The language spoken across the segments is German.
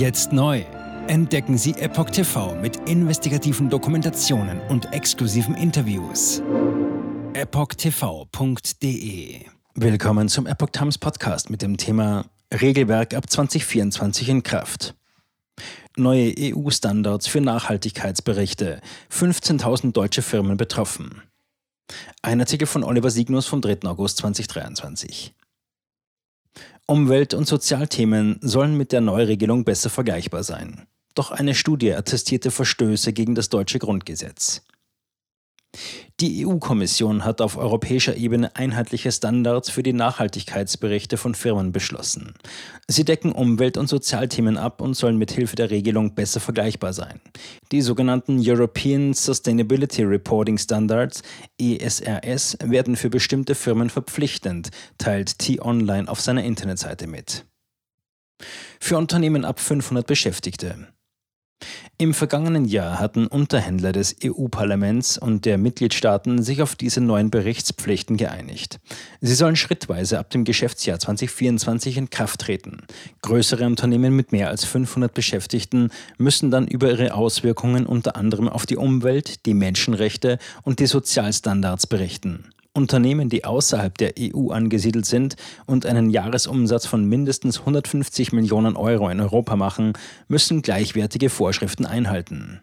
Jetzt neu. Entdecken Sie Epoch TV mit investigativen Dokumentationen und exklusiven Interviews. EpochTV.de Willkommen zum Epoch Times Podcast mit dem Thema Regelwerk ab 2024 in Kraft. Neue EU-Standards für Nachhaltigkeitsberichte. 15.000 deutsche Firmen betroffen. Ein Artikel von Oliver Signus vom 3. August 2023. Umwelt- und Sozialthemen sollen mit der Neuregelung besser vergleichbar sein. Doch eine Studie attestierte Verstöße gegen das deutsche Grundgesetz. Die EU-Kommission hat auf europäischer Ebene einheitliche Standards für die Nachhaltigkeitsberichte von Firmen beschlossen. Sie decken Umwelt- und Sozialthemen ab und sollen mit Hilfe der Regelung besser vergleichbar sein. Die sogenannten European Sustainability Reporting Standards ESRS werden für bestimmte Firmen verpflichtend, teilt T-Online auf seiner Internetseite mit. Für Unternehmen ab 500 Beschäftigte. Im vergangenen Jahr hatten Unterhändler des EU-Parlaments und der Mitgliedstaaten sich auf diese neuen Berichtspflichten geeinigt. Sie sollen schrittweise ab dem Geschäftsjahr 2024 in Kraft treten. Größere Unternehmen mit mehr als 500 Beschäftigten müssen dann über ihre Auswirkungen unter anderem auf die Umwelt, die Menschenrechte und die Sozialstandards berichten. Unternehmen, die außerhalb der EU angesiedelt sind und einen Jahresumsatz von mindestens 150 Millionen Euro in Europa machen, müssen gleichwertige Vorschriften einhalten.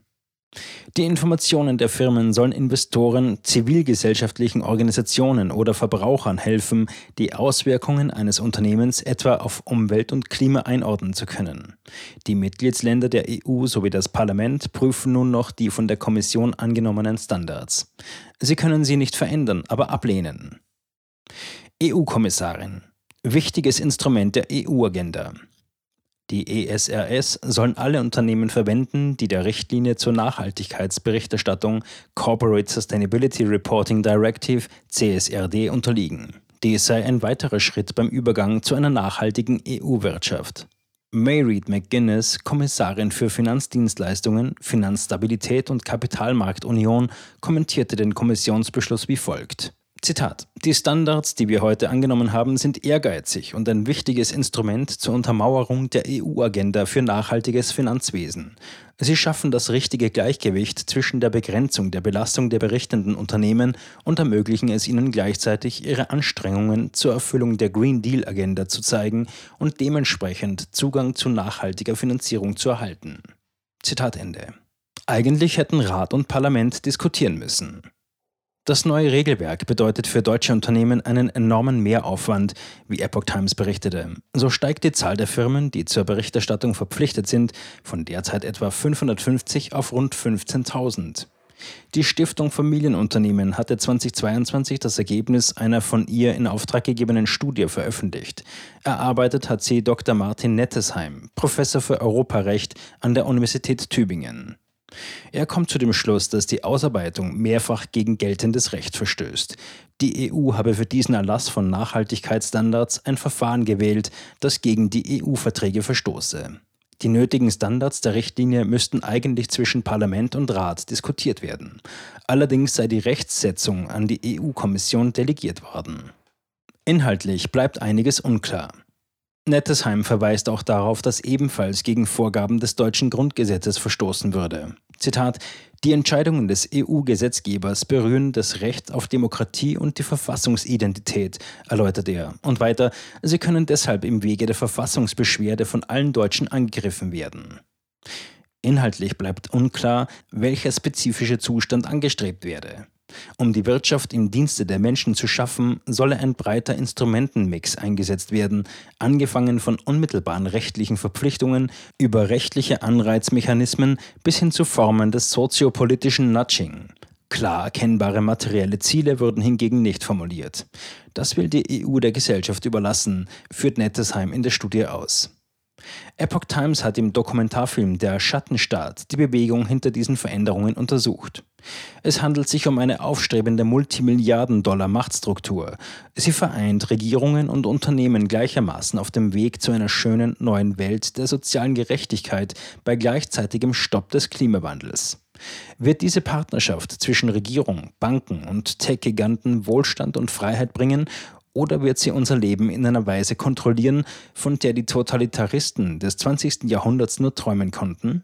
Die Informationen der Firmen sollen Investoren, zivilgesellschaftlichen Organisationen oder Verbrauchern helfen, die Auswirkungen eines Unternehmens etwa auf Umwelt und Klima einordnen zu können. Die Mitgliedsländer der EU sowie das Parlament prüfen nun noch die von der Kommission angenommenen Standards. Sie können sie nicht verändern, aber ablehnen. EU-Kommissarin. Wichtiges Instrument der EU-Agenda. Die ESRS sollen alle Unternehmen verwenden, die der Richtlinie zur Nachhaltigkeitsberichterstattung Corporate Sustainability Reporting Directive CSRD unterliegen. Dies sei ein weiterer Schritt beim Übergang zu einer nachhaltigen EU-Wirtschaft. Mayreed McGuinness, Kommissarin für Finanzdienstleistungen, Finanzstabilität und Kapitalmarktunion, kommentierte den Kommissionsbeschluss wie folgt. Zitat. Die Standards, die wir heute angenommen haben, sind ehrgeizig und ein wichtiges Instrument zur Untermauerung der EU-Agenda für nachhaltiges Finanzwesen. Sie schaffen das richtige Gleichgewicht zwischen der Begrenzung der Belastung der berichtenden Unternehmen und ermöglichen es ihnen gleichzeitig, ihre Anstrengungen zur Erfüllung der Green Deal-Agenda zu zeigen und dementsprechend Zugang zu nachhaltiger Finanzierung zu erhalten. Zitat Ende. Eigentlich hätten Rat und Parlament diskutieren müssen. Das neue Regelwerk bedeutet für deutsche Unternehmen einen enormen Mehraufwand, wie Epoch Times berichtete. So steigt die Zahl der Firmen, die zur Berichterstattung verpflichtet sind, von derzeit etwa 550 auf rund 15.000. Die Stiftung Familienunternehmen hatte 2022 das Ergebnis einer von ihr in Auftrag gegebenen Studie veröffentlicht. Erarbeitet hat sie Dr. Martin Nettesheim, Professor für Europarecht an der Universität Tübingen. Er kommt zu dem Schluss, dass die Ausarbeitung mehrfach gegen geltendes Recht verstößt. Die EU habe für diesen Erlass von Nachhaltigkeitsstandards ein Verfahren gewählt, das gegen die EU-Verträge verstoße. Die nötigen Standards der Richtlinie müssten eigentlich zwischen Parlament und Rat diskutiert werden. Allerdings sei die Rechtssetzung an die EU-Kommission delegiert worden. Inhaltlich bleibt einiges unklar. Nettesheim verweist auch darauf, dass ebenfalls gegen Vorgaben des deutschen Grundgesetzes verstoßen würde. Zitat Die Entscheidungen des EU-Gesetzgebers berühren das Recht auf Demokratie und die Verfassungsidentität, erläutert er. Und weiter, sie können deshalb im Wege der Verfassungsbeschwerde von allen Deutschen angegriffen werden. Inhaltlich bleibt unklar, welcher spezifische Zustand angestrebt werde. Um die Wirtschaft im Dienste der Menschen zu schaffen, solle ein breiter Instrumentenmix eingesetzt werden, angefangen von unmittelbaren rechtlichen Verpflichtungen über rechtliche Anreizmechanismen bis hin zu Formen des soziopolitischen Nudging. Klar erkennbare materielle Ziele wurden hingegen nicht formuliert. Das will die EU der Gesellschaft überlassen, führt Nettesheim in der Studie aus. Epoch Times hat im Dokumentarfilm Der Schattenstaat die Bewegung hinter diesen Veränderungen untersucht. Es handelt sich um eine aufstrebende Multimilliarden-Dollar-Machtstruktur. Sie vereint Regierungen und Unternehmen gleichermaßen auf dem Weg zu einer schönen neuen Welt der sozialen Gerechtigkeit bei gleichzeitigem Stopp des Klimawandels. Wird diese Partnerschaft zwischen Regierung, Banken und Tech-Giganten Wohlstand und Freiheit bringen Oder wird sie unser Leben in einer Weise kontrollieren, von der die Totalitaristen des 20. Jahrhunderts nur träumen konnten?